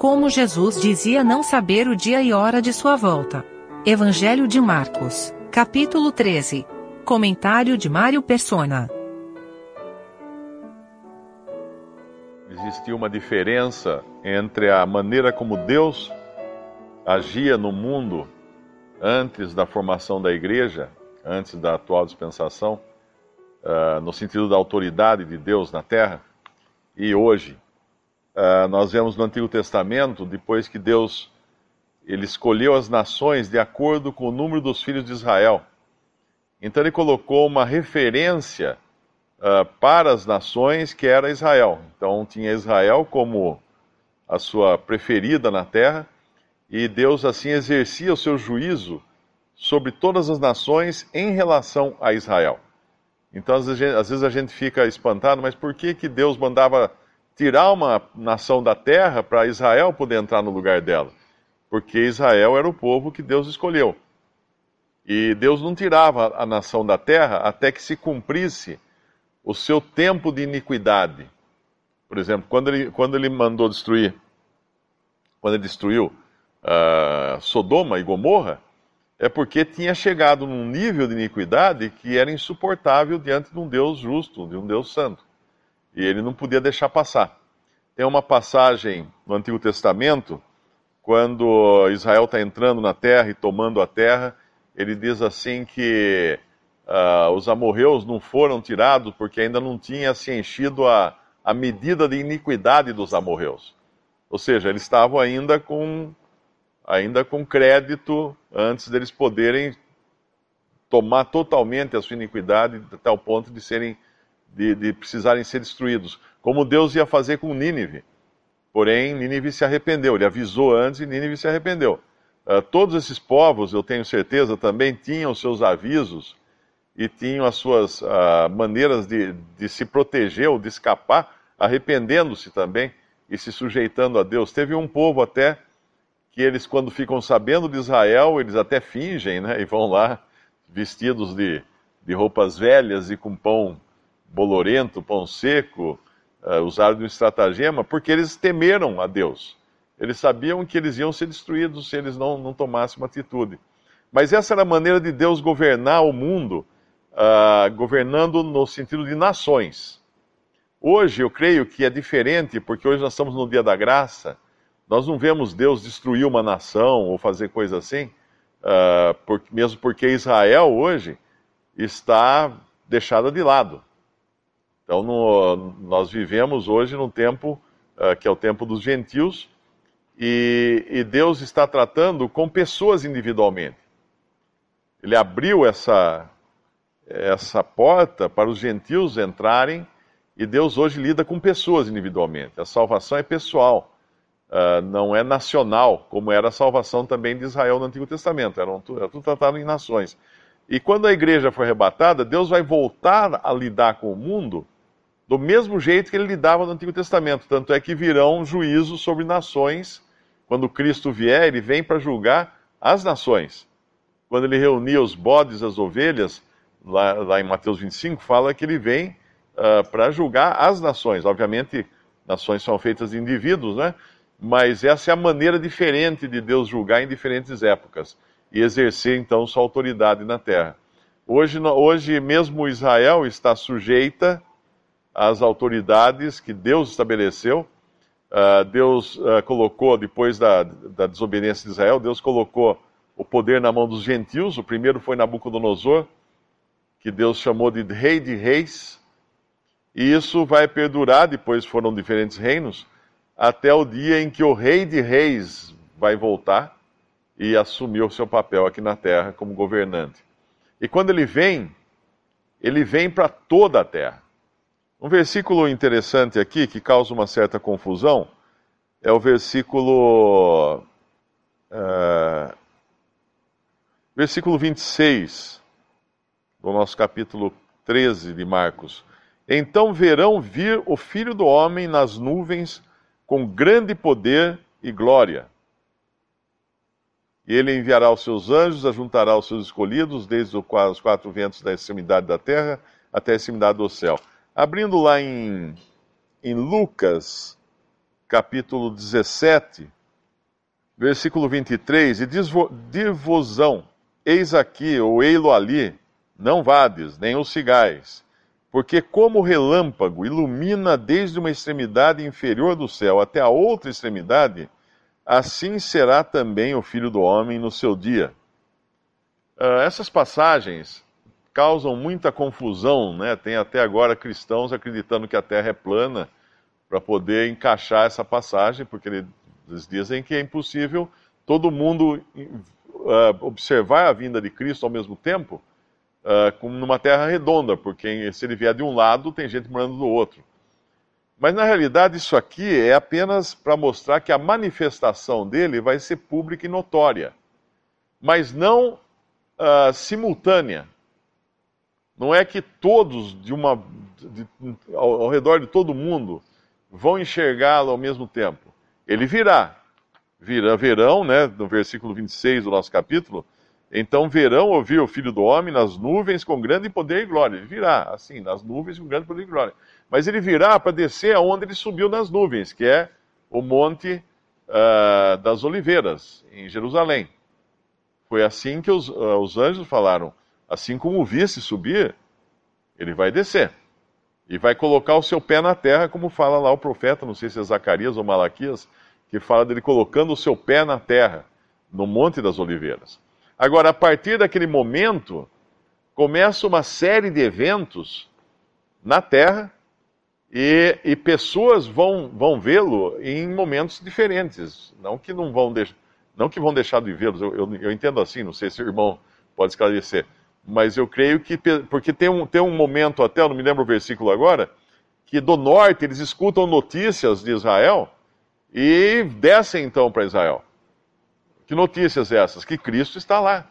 Como Jesus dizia não saber o dia e hora de sua volta. Evangelho de Marcos, capítulo 13. Comentário de Mário Persona. Existia uma diferença entre a maneira como Deus agia no mundo antes da formação da igreja, antes da atual dispensação, uh, no sentido da autoridade de Deus na terra, e hoje. Uh, nós vemos no Antigo Testamento, depois que Deus ele escolheu as nações de acordo com o número dos filhos de Israel. Então ele colocou uma referência uh, para as nações que era Israel. Então tinha Israel como a sua preferida na terra, e Deus assim exercia o seu juízo sobre todas as nações em relação a Israel. Então, às vezes, a gente fica espantado, mas por que, que Deus mandava tirar uma nação da terra para Israel poder entrar no lugar dela? Porque Israel era o povo que Deus escolheu. E Deus não tirava a nação da terra até que se cumprisse o seu tempo de iniquidade. Por exemplo, quando ele, quando ele mandou destruir, quando ele destruiu uh, Sodoma e Gomorra, é porque tinha chegado num nível de iniquidade que era insuportável diante de um Deus justo, de um Deus santo. E ele não podia deixar passar. Tem uma passagem no Antigo Testamento, quando Israel está entrando na terra e tomando a terra, ele diz assim que uh, os amorreus não foram tirados porque ainda não tinha se enchido a, a medida de iniquidade dos amorreus. Ou seja, eles estavam ainda com ainda com crédito antes deles poderem tomar totalmente a sua iniquidade até o ponto de serem de, de, precisarem ser destruídos, como Deus ia fazer com Nínive. Porém, Nínive se arrependeu. Ele avisou antes e Nínive se arrependeu. Uh, todos esses povos, eu tenho certeza, também tinham seus avisos e tinham as suas uh, maneiras de, de se proteger ou de escapar, arrependendo-se também e se sujeitando a Deus. Teve um povo até que eles, quando ficam sabendo de Israel, eles até fingem, né? E vão lá vestidos de, de roupas velhas e com pão bolorento, pão seco, uh, usaram de um estratagema, porque eles temeram a Deus. Eles sabiam que eles iam ser destruídos se eles não, não tomassem uma atitude. Mas essa era a maneira de Deus governar o mundo, uh, governando no sentido de nações. Hoje eu creio que é diferente, porque hoje nós estamos no dia da graça nós não vemos Deus destruir uma nação ou fazer coisa assim, uh, mesmo porque Israel hoje está deixada de lado. Então, no, nós vivemos hoje num tempo uh, que é o tempo dos gentios, e, e Deus está tratando com pessoas individualmente. Ele abriu essa, essa porta para os gentios entrarem, e Deus hoje lida com pessoas individualmente. A salvação é pessoal uh, não é nacional, como era a salvação também de Israel no Antigo Testamento, era, era tudo tratado em nações. E quando a igreja foi arrebatada, Deus vai voltar a lidar com o mundo do mesmo jeito que ele lidava no Antigo Testamento. Tanto é que virão juízos sobre nações. Quando Cristo vier, ele vem para julgar as nações. Quando ele reunia os bodes as ovelhas, lá, lá, em Mateus 25, fala que ele vem uh, para julgar as nações. Obviamente, nações são feitas de indivíduos, né? mas essa é a maneira diferente de Deus julgar em diferentes épocas e exercer então sua autoridade na terra. Hoje, hoje mesmo Israel está sujeita às autoridades que Deus estabeleceu. Uh, Deus uh, colocou, depois da, da desobediência de Israel, Deus colocou o poder na mão dos gentios. O primeiro foi Nabucodonosor, que Deus chamou de rei de reis. E isso vai perdurar, depois foram diferentes reinos até o dia em que o Rei de Reis vai voltar e assumir o seu papel aqui na terra como governante. E quando ele vem, ele vem para toda a terra. Um versículo interessante aqui que causa uma certa confusão é o versículo. Uh, versículo 26 do nosso capítulo 13 de Marcos. Então verão vir o filho do homem nas nuvens com grande poder e glória. E ele enviará os seus anjos, ajuntará os seus escolhidos, desde os quatro ventos da extremidade da terra até a extremidade do céu. Abrindo lá em, em Lucas, capítulo 17, versículo 23, e diz-vosão, eis aqui, ou ei-lo ali, não vades, nem os cigais, porque como o relâmpago ilumina desde uma extremidade inferior do céu até a outra extremidade, assim será também o Filho do Homem no seu dia. Uh, essas passagens causam muita confusão, né? Tem até agora cristãos acreditando que a Terra é plana para poder encaixar essa passagem, porque eles dizem que é impossível todo mundo uh, observar a vinda de Cristo ao mesmo tempo, uh, como numa Terra redonda, porque se ele vier de um lado, tem gente morando do outro. Mas na realidade isso aqui é apenas para mostrar que a manifestação dele vai ser pública e notória, mas não uh, simultânea. Não é que todos de uma de, ao, ao redor de todo mundo vão enxergá-lo ao mesmo tempo. Ele virá. Virá, verão, né, no versículo 26 do nosso capítulo, então verão ouvir o Filho do Homem nas nuvens com grande poder e glória. Ele virá, assim, nas nuvens com grande poder e glória. Mas ele virá para descer aonde ele subiu nas nuvens, que é o Monte uh, das Oliveiras, em Jerusalém. Foi assim que os, uh, os anjos falaram: assim como o visse subir, ele vai descer e vai colocar o seu pé na terra, como fala lá o profeta, não sei se é Zacarias ou Malaquias, que fala dele colocando o seu pé na terra, no Monte das Oliveiras. Agora, a partir daquele momento, começa uma série de eventos na terra e, e pessoas vão, vão vê-lo em momentos diferentes. Não que não vão, não que vão deixar de vê-los, eu, eu, eu entendo assim, não sei se o irmão pode esclarecer mas eu creio que. Porque tem um, tem um momento até, eu não me lembro o versículo agora, que do norte eles escutam notícias de Israel e descem então para Israel. Que notícias essas? Que Cristo está lá.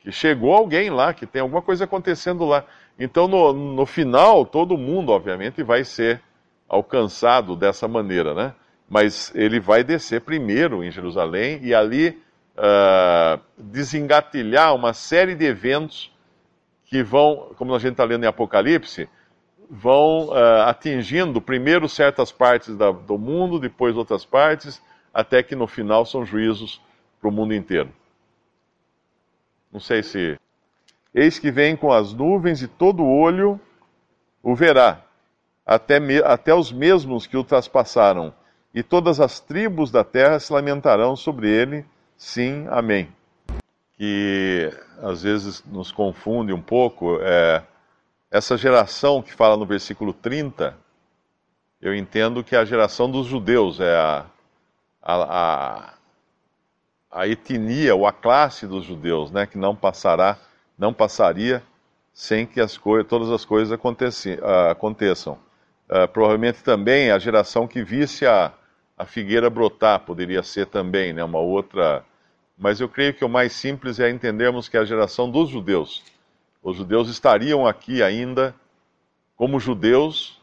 Que chegou alguém lá, que tem alguma coisa acontecendo lá. Então, no, no final, todo mundo, obviamente, vai ser alcançado dessa maneira, né? Mas ele vai descer primeiro em Jerusalém e ali uh, desengatilhar uma série de eventos que vão, como a gente está lendo em Apocalipse, vão uh, atingindo primeiro certas partes da, do mundo, depois outras partes, até que no final são juízos para o mundo inteiro. Não sei se. Eis que vem com as nuvens e todo olho o verá, até, me, até os mesmos que o traspassaram, e todas as tribos da terra se lamentarão sobre ele Sim, amém. Que às vezes nos confunde um pouco. É, essa geração que fala no versículo 30, eu entendo que é a geração dos judeus, é a, a, a, a etnia ou a classe dos judeus, né, que não passará, não passaria sem que as coisas, todas as coisas aconteçam. Uh, provavelmente também a geração que visse a, a figueira brotar poderia ser também, né, uma outra. Mas eu creio que o mais simples é entendermos que a geração dos judeus. Os judeus estariam aqui ainda como judeus,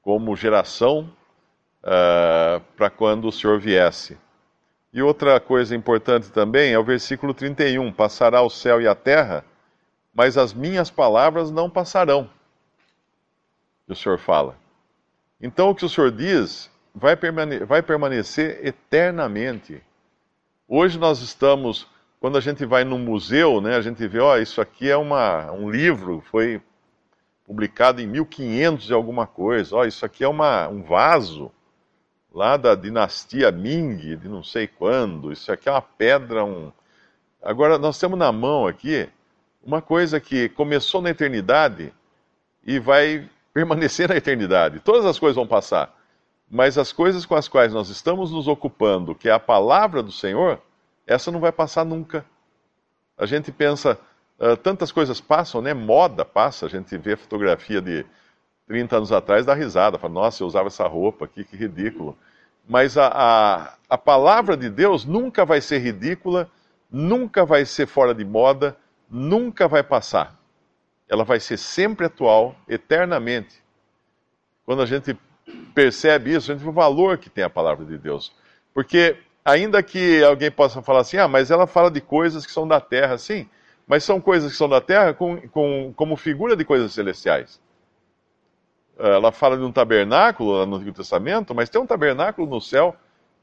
como geração, uh, para quando o Senhor viesse. E outra coisa importante também é o versículo 31: Passará o céu e a terra, mas as minhas palavras não passarão. E o Senhor fala. Então o que o Senhor diz vai, permane vai permanecer eternamente. Hoje nós estamos, quando a gente vai no museu, né, a gente vê, ó, isso aqui é uma, um livro, foi publicado em 1500 e alguma coisa, ó, isso aqui é uma, um vaso lá da dinastia Ming, de não sei quando, isso aqui é uma pedra, um... Agora, nós temos na mão aqui uma coisa que começou na eternidade e vai permanecer na eternidade. Todas as coisas vão passar. Mas as coisas com as quais nós estamos nos ocupando, que é a palavra do Senhor, essa não vai passar nunca. A gente pensa, uh, tantas coisas passam, né? Moda passa, a gente vê fotografia de 30 anos atrás, dá risada, fala, nossa, eu usava essa roupa aqui, que ridículo. Mas a, a, a palavra de Deus nunca vai ser ridícula, nunca vai ser fora de moda, nunca vai passar. Ela vai ser sempre atual, eternamente. Quando a gente percebe isso, a gente vê o valor que tem a palavra de Deus. Porque, ainda que alguém possa falar assim, ah, mas ela fala de coisas que são da terra, sim, mas são coisas que são da terra com, com, como figura de coisas celestiais. ela fala de um tabernáculo no Antigo Testamento, mas tem um tabernáculo no céu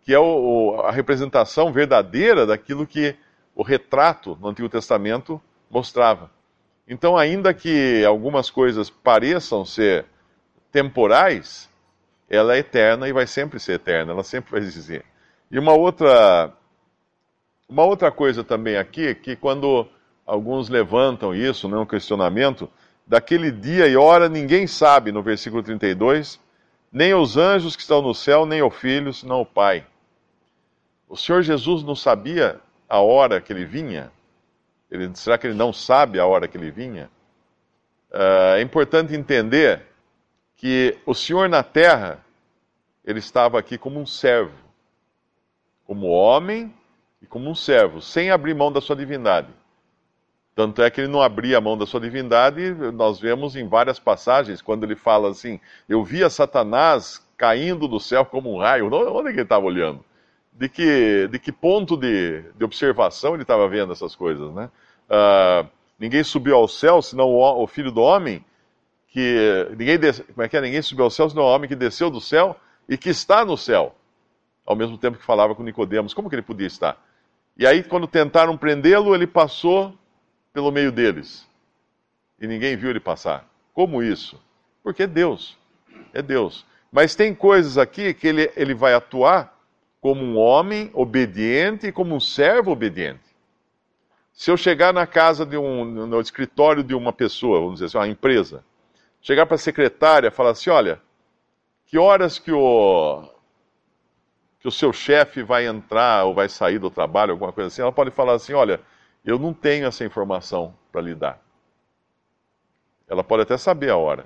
que é o, a representação verdadeira daquilo que o retrato no Antigo Testamento mostrava. Então, ainda que algumas coisas pareçam ser temporais, ela é eterna e vai sempre ser eterna, ela sempre vai existir. E uma outra, uma outra coisa também aqui, que quando alguns levantam isso, né, um questionamento, daquele dia e hora ninguém sabe, no versículo 32, nem os anjos que estão no céu, nem o Filho, senão o Pai. O Senhor Jesus não sabia a hora que ele vinha? Ele, será que ele não sabe a hora que ele vinha? Uh, é importante entender que o Senhor na terra, ele estava aqui como um servo, como homem e como um servo, sem abrir mão da sua divindade. Tanto é que ele não abria a mão da sua divindade, nós vemos em várias passagens, quando ele fala assim: Eu via Satanás caindo do céu como um raio. Onde é que ele estava olhando? de que, de que ponto de, de observação ele estava vendo essas coisas, né? Uh, ninguém subiu ao céu, senão o, o, filho do homem, que ninguém como é que é? Ninguém subiu ao céu, senão o homem que desceu do céu e que está no céu. Ao mesmo tempo que falava com Nicodemos, como que ele podia estar? E aí, quando tentaram prendê-lo, ele passou pelo meio deles. E ninguém viu ele passar. Como isso? Porque é Deus. É Deus. Mas tem coisas aqui que ele, ele vai atuar como um homem obediente e como um servo obediente. Se eu chegar na casa de um, no escritório de uma pessoa, vamos dizer assim, uma empresa, chegar para a secretária e falar assim, olha, que horas que o, que o seu chefe vai entrar ou vai sair do trabalho, alguma coisa assim, ela pode falar assim, olha, eu não tenho essa informação para lhe dar. Ela pode até saber a hora,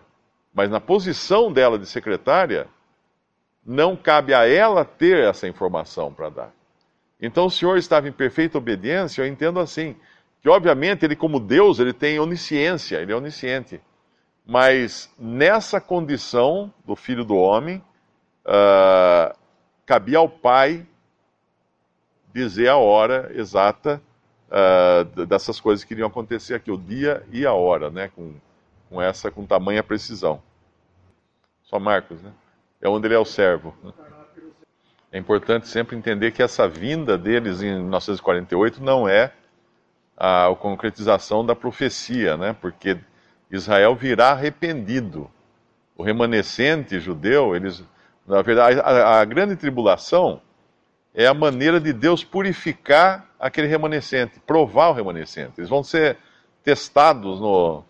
mas na posição dela de secretária, não cabe a ela ter essa informação para dar. Então o Senhor estava em perfeita obediência, eu entendo assim, que obviamente ele como Deus, ele tem onisciência, ele é onisciente. Mas nessa condição do Filho do Homem, uh, cabia ao Pai dizer a hora exata uh, dessas coisas que iriam acontecer aqui, o dia e a hora, né, com, com essa, com tamanha precisão. Só Marcos, né? é onde ele é o servo. É importante sempre entender que essa vinda deles em 1948 não é a, a concretização da profecia, né? porque Israel virá arrependido. O remanescente judeu, eles, na verdade, a, a grande tribulação é a maneira de Deus purificar aquele remanescente, provar o remanescente. Eles vão ser testados no.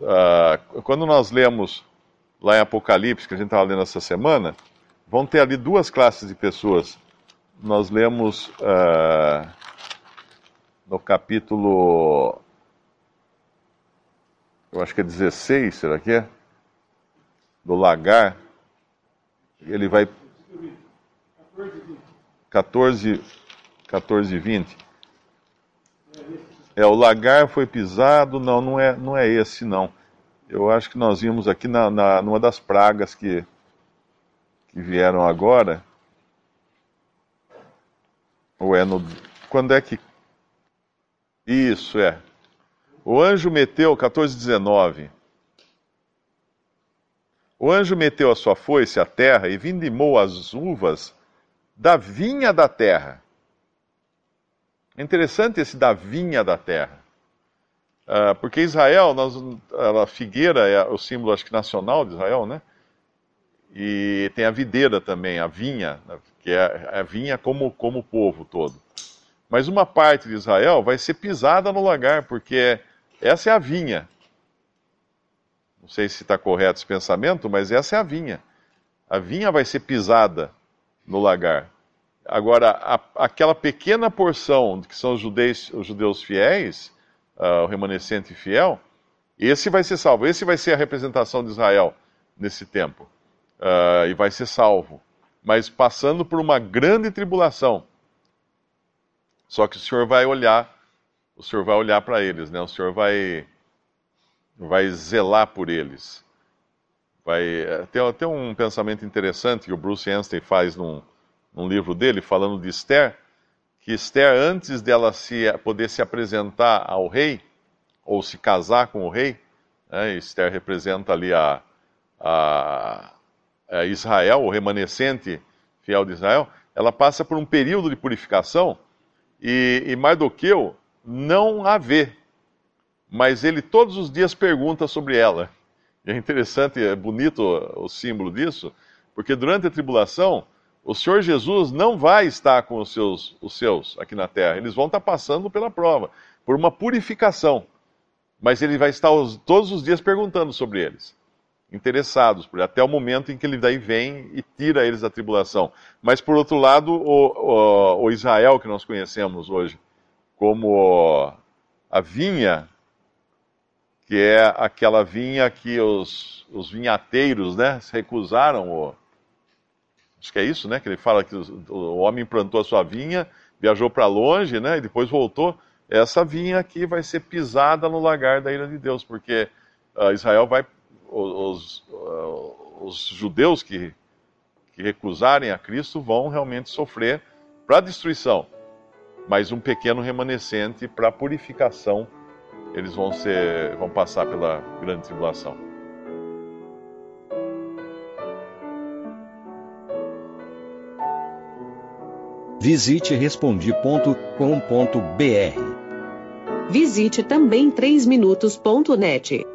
Uh, quando nós lemos lá em Apocalipse, que a gente estava lendo essa semana, vão ter ali duas classes de pessoas. Nós lemos uh, no capítulo. Eu acho que é 16, será que é? Do lagar. Ele vai. 14, 14 20. É, o lagar foi pisado, não, não é, não é esse não. Eu acho que nós vimos aqui na, na, numa das pragas que, que vieram agora. Ou é no. Quando é que. Isso, é. O anjo meteu, 14,19. O anjo meteu a sua foice à terra e vindimou as uvas da vinha da terra. É interessante esse da vinha da terra. Uh, porque Israel, nós, a figueira é o símbolo, acho que nacional de Israel, né? E tem a videira também, a vinha, né? que é a vinha como, como povo todo. Mas uma parte de Israel vai ser pisada no lagar, porque essa é a vinha. Não sei se está correto esse pensamento, mas essa é a vinha. A vinha vai ser pisada no lagar. Agora, a, aquela pequena porção que são os judeus, os judeus fiéis, uh, o remanescente fiel, esse vai ser salvo. Esse vai ser a representação de Israel nesse tempo. Uh, e vai ser salvo. Mas passando por uma grande tribulação. Só que o Senhor vai olhar, o Senhor vai olhar para eles, né? O Senhor vai, vai zelar por eles. Vai, eh, tem até um pensamento interessante que o Bruce Anstey faz num, num livro dele, falando de Esther, que Esther, antes dela se, poder se apresentar ao rei, ou se casar com o rei, né, Esther representa ali a, a, a Israel, o remanescente fiel de Israel, ela passa por um período de purificação e, e Mardoqueu não a vê, mas ele todos os dias pergunta sobre ela. E é interessante, é bonito o, símbolo disso, porque durante a tribulação, o Senhor Jesus não vai estar com os seus, os seus aqui na terra, eles vão estar passando pela prova, por uma purificação. Mas ele vai estar os, todos os dias perguntando sobre eles, interessados, até o momento em que ele daí vem e tira eles da tribulação. Mas por outro lado, o, o, o Israel que nós conhecemos hoje, como a vinha, que é aquela vinha que os, os vinhateiros né, recusaram o, Acho que é isso, né? Que ele fala que o homem plantou a sua vinha, viajou para longe, né? E depois voltou. Essa vinha aqui vai ser pisada no lagar da ira de Deus, porque uh, Israel vai, os, uh, os judeus que, que recusarem a Cristo vão realmente sofrer para destruição, mas um pequeno remanescente para purificação. Eles vão ser, vão passar pela grande tribulação. Visite respondi.com.br. Visite também 3minutos.net.